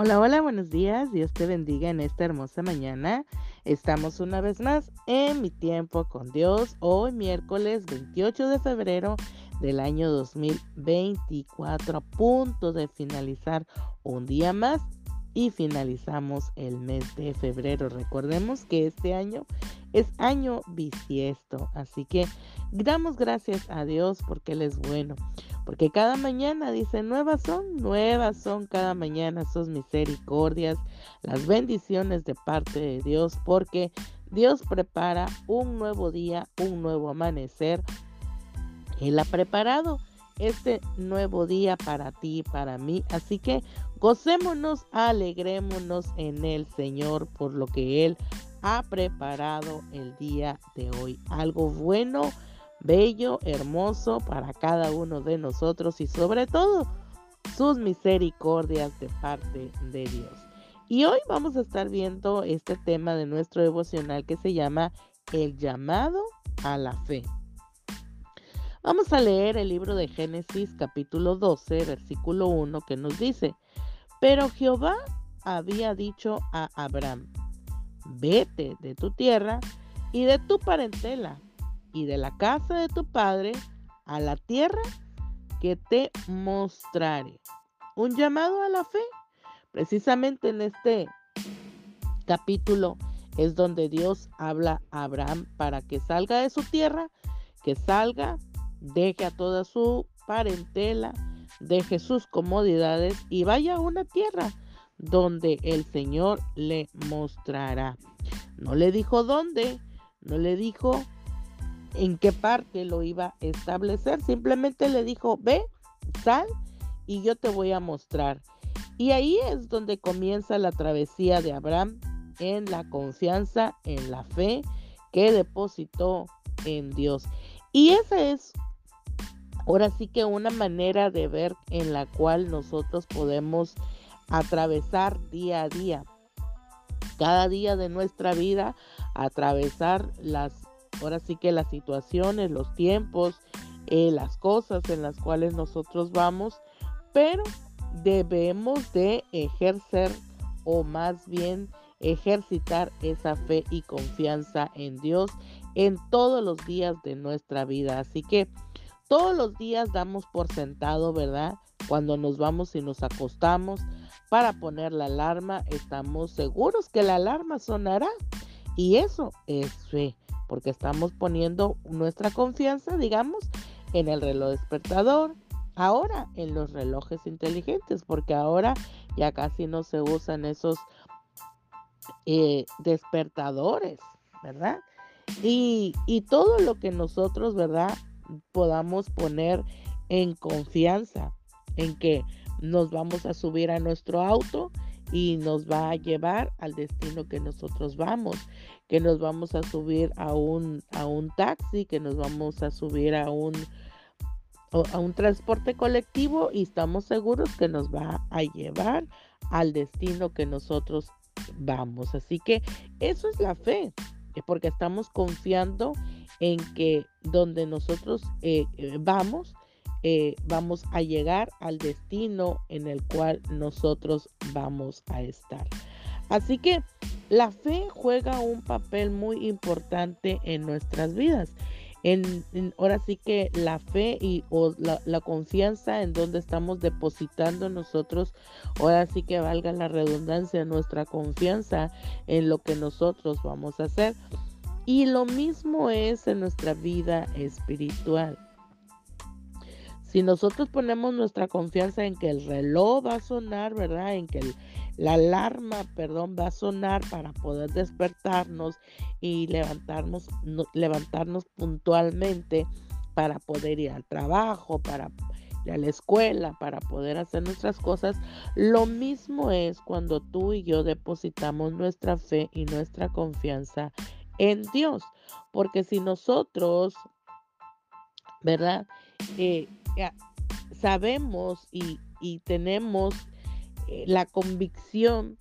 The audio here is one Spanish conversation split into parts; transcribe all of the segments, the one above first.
Hola, hola, buenos días. Dios te bendiga en esta hermosa mañana. Estamos una vez más en mi tiempo con Dios. Hoy miércoles 28 de febrero del año 2024, a punto de finalizar un día más y finalizamos el mes de febrero. Recordemos que este año es año bisiesto, así que damos gracias a Dios porque Él es bueno. Porque cada mañana dice, nuevas son, nuevas son cada mañana sus misericordias, las bendiciones de parte de Dios, porque Dios prepara un nuevo día, un nuevo amanecer. Él ha preparado este nuevo día para ti, para mí. Así que gocémonos, alegrémonos en el Señor por lo que Él ha preparado el día de hoy. Algo bueno bello, hermoso para cada uno de nosotros y sobre todo sus misericordias de parte de Dios. Y hoy vamos a estar viendo este tema de nuestro devocional que se llama El llamado a la fe. Vamos a leer el libro de Génesis capítulo 12, versículo 1 que nos dice, pero Jehová había dicho a Abraham, vete de tu tierra y de tu parentela y de la casa de tu padre a la tierra que te mostraré. Un llamado a la fe. Precisamente en este capítulo es donde Dios habla a Abraham para que salga de su tierra, que salga, deje a toda su parentela, deje sus comodidades y vaya a una tierra donde el Señor le mostrará. No le dijo dónde, no le dijo en qué parte lo iba a establecer. Simplemente le dijo, ve, sal y yo te voy a mostrar. Y ahí es donde comienza la travesía de Abraham en la confianza, en la fe que depositó en Dios. Y esa es ahora sí que una manera de ver en la cual nosotros podemos atravesar día a día, cada día de nuestra vida, atravesar las ahora sí que las situaciones, los tiempos, eh, las cosas en las cuales nosotros vamos, pero debemos de ejercer o más bien ejercitar esa fe y confianza en Dios en todos los días de nuestra vida. Así que todos los días damos por sentado, ¿verdad? Cuando nos vamos y nos acostamos para poner la alarma, estamos seguros que la alarma sonará. Y eso es fe porque estamos poniendo nuestra confianza, digamos, en el reloj despertador, ahora en los relojes inteligentes, porque ahora ya casi no se usan esos eh, despertadores, ¿verdad? Y, y todo lo que nosotros, ¿verdad? Podamos poner en confianza, en que nos vamos a subir a nuestro auto y nos va a llevar al destino que nosotros vamos, que nos vamos a subir a un, a un taxi, que nos vamos a subir a un, a un transporte colectivo y estamos seguros que nos va a llevar al destino que nosotros vamos. Así que eso es la fe, porque estamos confiando en que donde nosotros eh, eh, vamos, eh, vamos a llegar al destino en el cual nosotros vamos a estar. Así que la fe juega un papel muy importante en nuestras vidas. En, ahora sí que la fe y la, la, confianza en donde estamos depositando nosotros, ahora sí que valga la redundancia, nuestra confianza en lo que nosotros vamos a hacer. Y lo mismo es en nuestra vida espiritual. Si nosotros ponemos nuestra confianza en que el reloj va a sonar, ¿verdad? En que la alarma, perdón, va a sonar para poder despertarnos y levantarnos, levantarnos puntualmente para poder ir al trabajo, para ir a la escuela, para poder hacer nuestras cosas. Lo mismo es cuando tú y yo depositamos nuestra fe y nuestra confianza en Dios. Porque si nosotros, ¿verdad? Eh, sabemos y, tenemos eh, la convicción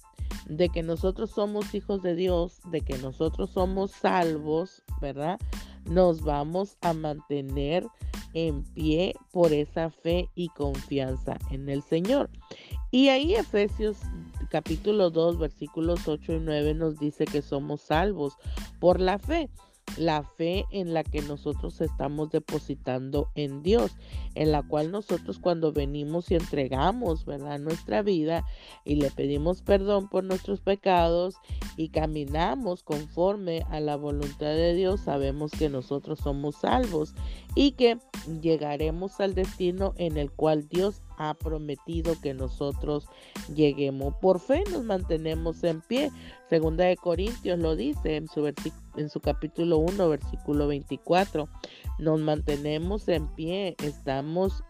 de que nosotros somos hijos de Dios, de que nosotros somos salvos, ¿verdad? Nos vamos a mantener en pie por esa fe y confianza en el Señor. Y ahí Efesios capítulo 2, versículos 8 y 9 nos dice que somos salvos por la fe la fe en la que nosotros estamos depositando en Dios, en la cual nosotros cuando venimos y entregamos, ¿verdad? Nuestra vida y le pedimos perdón por nuestros pecados y caminamos conforme a la voluntad de Dios, sabemos que nosotros somos salvos y que llegaremos al destino en el cual Dios ha prometido que nosotros lleguemos. Por fe nos mantenemos en pie. Segunda de Corintios lo dice en su, en su capítulo 1, versículo 24. Nos mantenemos en pie, estamos,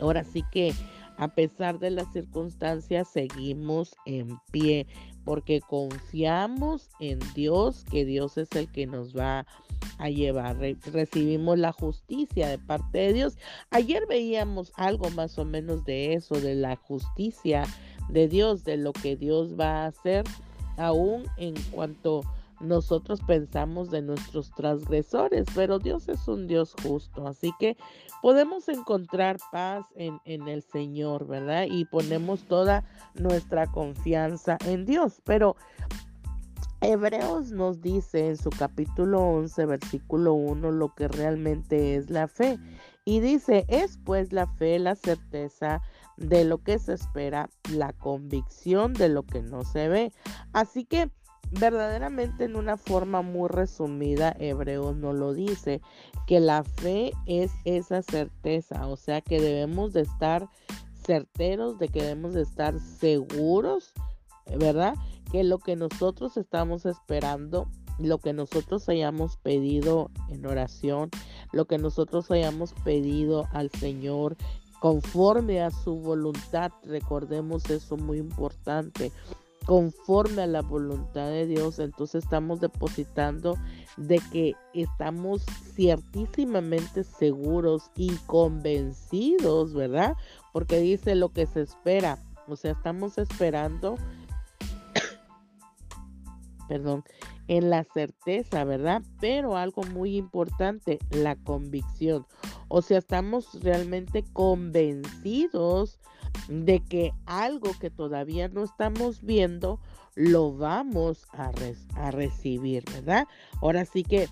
ahora sí que a pesar de las circunstancias, seguimos en pie porque confiamos en Dios, que Dios es el que nos va a llevar. recibimos la justicia de parte de Dios. Ayer veíamos algo más o menos de eso, de la justicia de Dios, de lo que Dios va a hacer, aún en cuanto nosotros pensamos de nuestros transgresores, pero Dios es un Dios justo, así que podemos encontrar paz en, en, el Señor, ¿verdad? Y ponemos toda nuestra confianza en Dios, pero Hebreos nos dice en su capítulo 11, versículo 1, lo que realmente es la fe. Y dice, es pues la fe la certeza de lo que se espera, la convicción de lo que no se ve. Así que verdaderamente en una forma muy resumida, Hebreos no lo dice, que la fe es esa certeza, o sea que debemos de estar certeros, de que debemos de estar seguros, ¿verdad? Que lo que nosotros estamos esperando, lo que nosotros hayamos pedido en oración, lo que nosotros hayamos pedido al Señor, conforme a su voluntad, recordemos eso muy importante conforme a la voluntad de Dios, entonces estamos depositando de que estamos ciertísimamente seguros y convencidos, ¿verdad? Porque dice lo que se espera, o sea, estamos esperando, perdón, en la certeza, ¿verdad? Pero algo muy importante, la convicción. O sea, estamos realmente convencidos de que algo que todavía no estamos viendo lo vamos a, a recibir, ¿verdad? Ahora sí que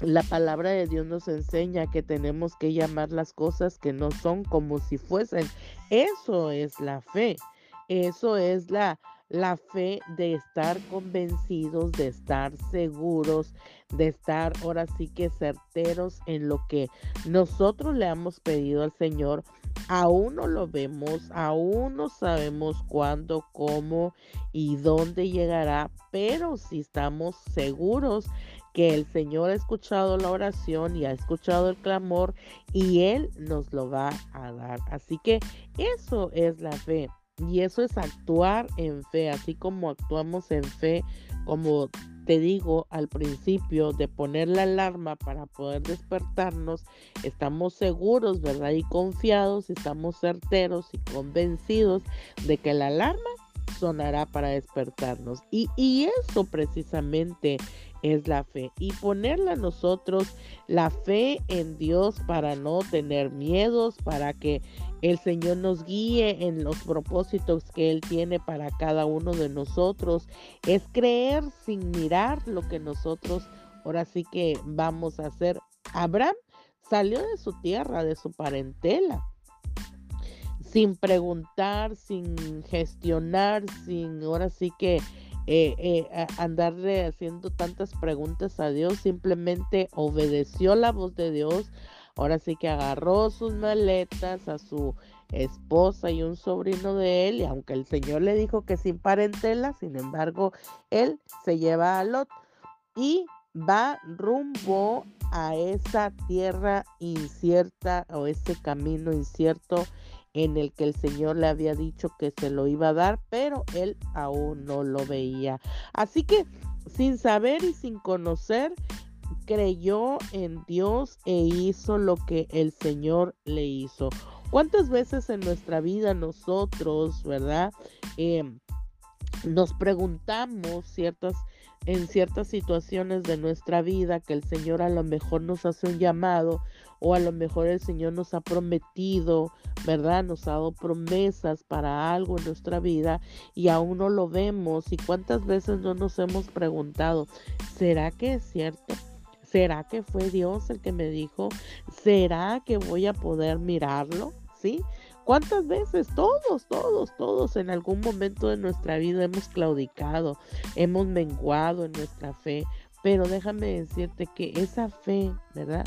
la palabra de Dios nos enseña que tenemos que llamar las cosas que no son como si fuesen. Eso es la fe. Eso es la, la fe de estar convencidos, de estar seguros, de estar ahora sí que certeros en lo que nosotros le hemos pedido al Señor. Aún no lo vemos, aún no sabemos cuándo, cómo y dónde llegará, pero si estamos seguros que el Señor ha escuchado la oración y ha escuchado el clamor y Él nos lo va a dar. Así que eso es la fe. Y eso es actuar en fe, así como actuamos en fe, como te digo al principio, de poner la alarma para poder despertarnos, estamos seguros, ¿verdad? Y confiados, estamos certeros y convencidos de que la alarma sonará para despertarnos. Y, y eso precisamente es la fe. Y ponerla nosotros, la fe en Dios para no tener miedos, para que el Señor nos guíe en los propósitos que Él tiene para cada uno de nosotros. Es creer sin mirar lo que nosotros ahora sí que vamos a hacer. Abraham salió de su tierra, de su parentela, sin preguntar, sin gestionar, sin ahora sí que eh, eh, andarle haciendo tantas preguntas a Dios, simplemente obedeció la voz de Dios, Ahora sí que agarró sus maletas a su esposa y un sobrino de él, y aunque el Señor le dijo que sin parentela, sin embargo, él se lleva a Lot y va rumbo a esa tierra incierta o ese camino incierto en el que el Señor le había dicho que se lo iba a dar, pero él aún no lo veía. Así que sin saber y sin conocer, creyó en Dios e hizo lo que el Señor le hizo. ¿Cuántas veces en nuestra vida nosotros, verdad? Em, nos preguntamos ciertas en ciertas situaciones de nuestra vida que el Señor a lo mejor nos hace un llamado o a lo mejor el Señor nos ha prometido, ¿verdad? Nos ha dado promesas para algo en nuestra vida y aún no lo vemos. ¿Y cuántas veces no nos hemos preguntado, ¿será que es cierto? ¿Será que fue Dios el que me dijo? ¿Será que voy a poder mirarlo? ¿Sí? ¿Cuántas veces? Todos, todos, todos en algún momento de nuestra vida hemos claudicado, hemos menguado en nuestra fe, pero déjame decirte que esa fe, ¿verdad?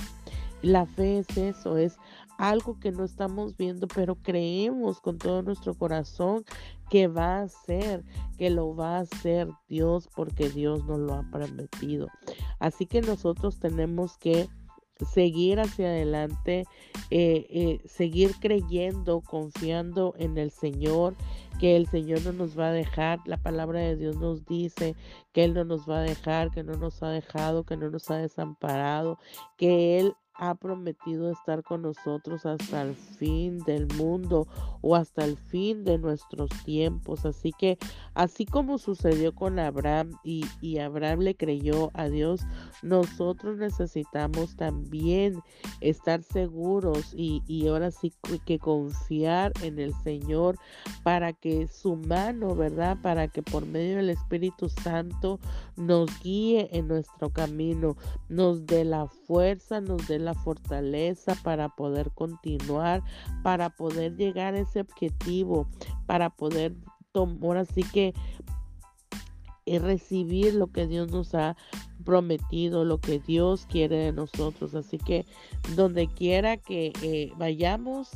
La fe es eso, es algo que no estamos viendo, pero creemos con todo nuestro corazón que va a ser, que lo va a hacer Dios porque Dios nos lo ha prometido. Así que nosotros tenemos que seguir hacia adelante, eh, eh, seguir creyendo, confiando en el Señor, que el Señor no nos va a dejar. La palabra de Dios nos dice que Él no nos va a dejar, que no nos ha dejado, que no nos ha desamparado, que Él ha prometido estar con nosotros hasta el fin del mundo o hasta el fin de nuestros tiempos. Así que así como sucedió con Abraham y, Abraham le creyó a Dios, nosotros necesitamos también estar seguros y, y ahora sí que confiar en el Señor para que su mano, ¿verdad? Para que por medio del Espíritu Santo nos guíe en nuestro camino, nos dé la fuerza, nos dé la fortaleza para poder continuar, para poder llegar a ese objetivo, para poder tomar así que eh, recibir lo que Dios nos ha prometido, lo que Dios quiere de nosotros. Así que donde quiera que eh, vayamos,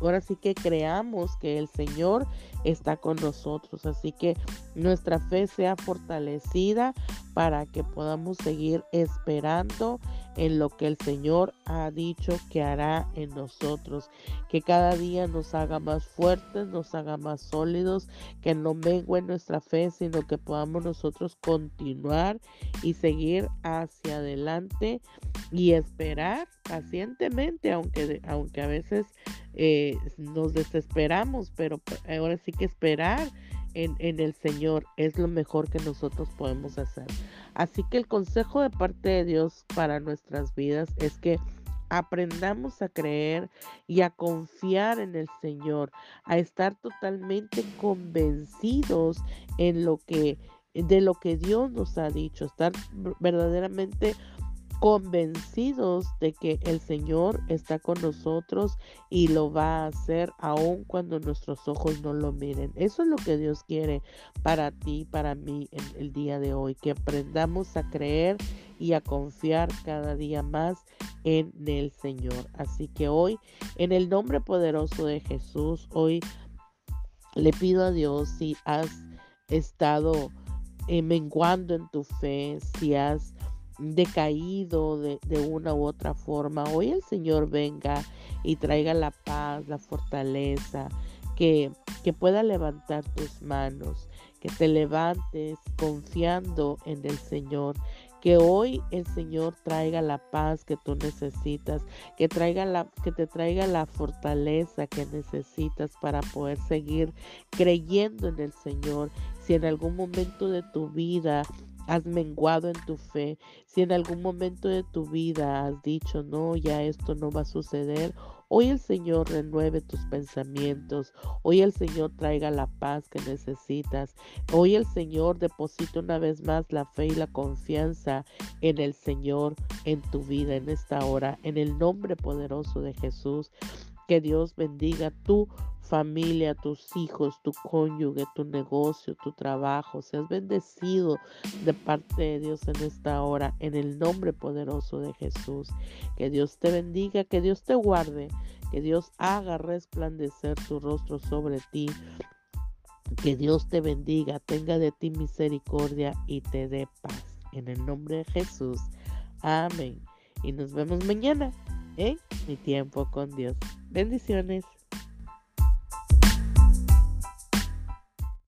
ahora sí que creamos que el Señor está con nosotros. Así que nuestra fe sea fortalecida para que podamos seguir esperando en lo que el Señor ha dicho que hará en nosotros. Que cada día nos haga más fuertes, nos haga más sólidos, que no mengue nuestra fe, sino que podamos nosotros continuar y seguir hacia adelante y esperar pacientemente, aunque, aunque a veces eh, nos desesperamos, pero ahora sí que esperar en, el Señor es lo mejor que nosotros podemos hacer. Así que el consejo de parte de Dios para nuestras vidas es que aprendamos a creer y a confiar en el Señor, a estar totalmente convencidos en lo que de lo que Dios nos ha dicho, estar verdaderamente convencidos de que el Señor está con nosotros y lo va a hacer aun cuando nuestros ojos no lo miren. Eso es lo que Dios quiere para ti, para mí en el día de hoy, que aprendamos a creer y a confiar cada día más en el Señor. Así que hoy, en el nombre poderoso de Jesús, hoy le pido a Dios si has estado eh, menguando en tu fe, si has decaído de, una u otra forma, hoy el Señor venga y traiga la paz, la fortaleza, que, que pueda levantar tus manos, que te levantes confiando en el Señor, que hoy el Señor traiga la paz que tú necesitas, que traiga la que te traiga la fortaleza que necesitas para poder seguir creyendo en el Señor. Si en algún momento de tu vida has menguado en tu fe, si en algún momento de tu vida has dicho, no, ya esto no va a suceder, hoy el Señor renueve tus pensamientos, hoy el Señor traiga la paz que necesitas, hoy el Señor deposita una vez más la fe y la confianza en el Señor en tu vida en esta hora, en el nombre poderoso de Jesús. Que Dios bendiga tu familia, tus hijos, tu cónyuge, tu negocio, tu trabajo. Seas bendecido de parte de Dios en esta hora, en el nombre poderoso de Jesús. Que Dios te bendiga, que Dios te guarde, que Dios haga resplandecer su rostro sobre ti. Que Dios te bendiga, tenga de ti misericordia y te dé paz. En el nombre de Jesús. Amén. Y nos vemos mañana en mi tiempo con Dios. Bendiciones.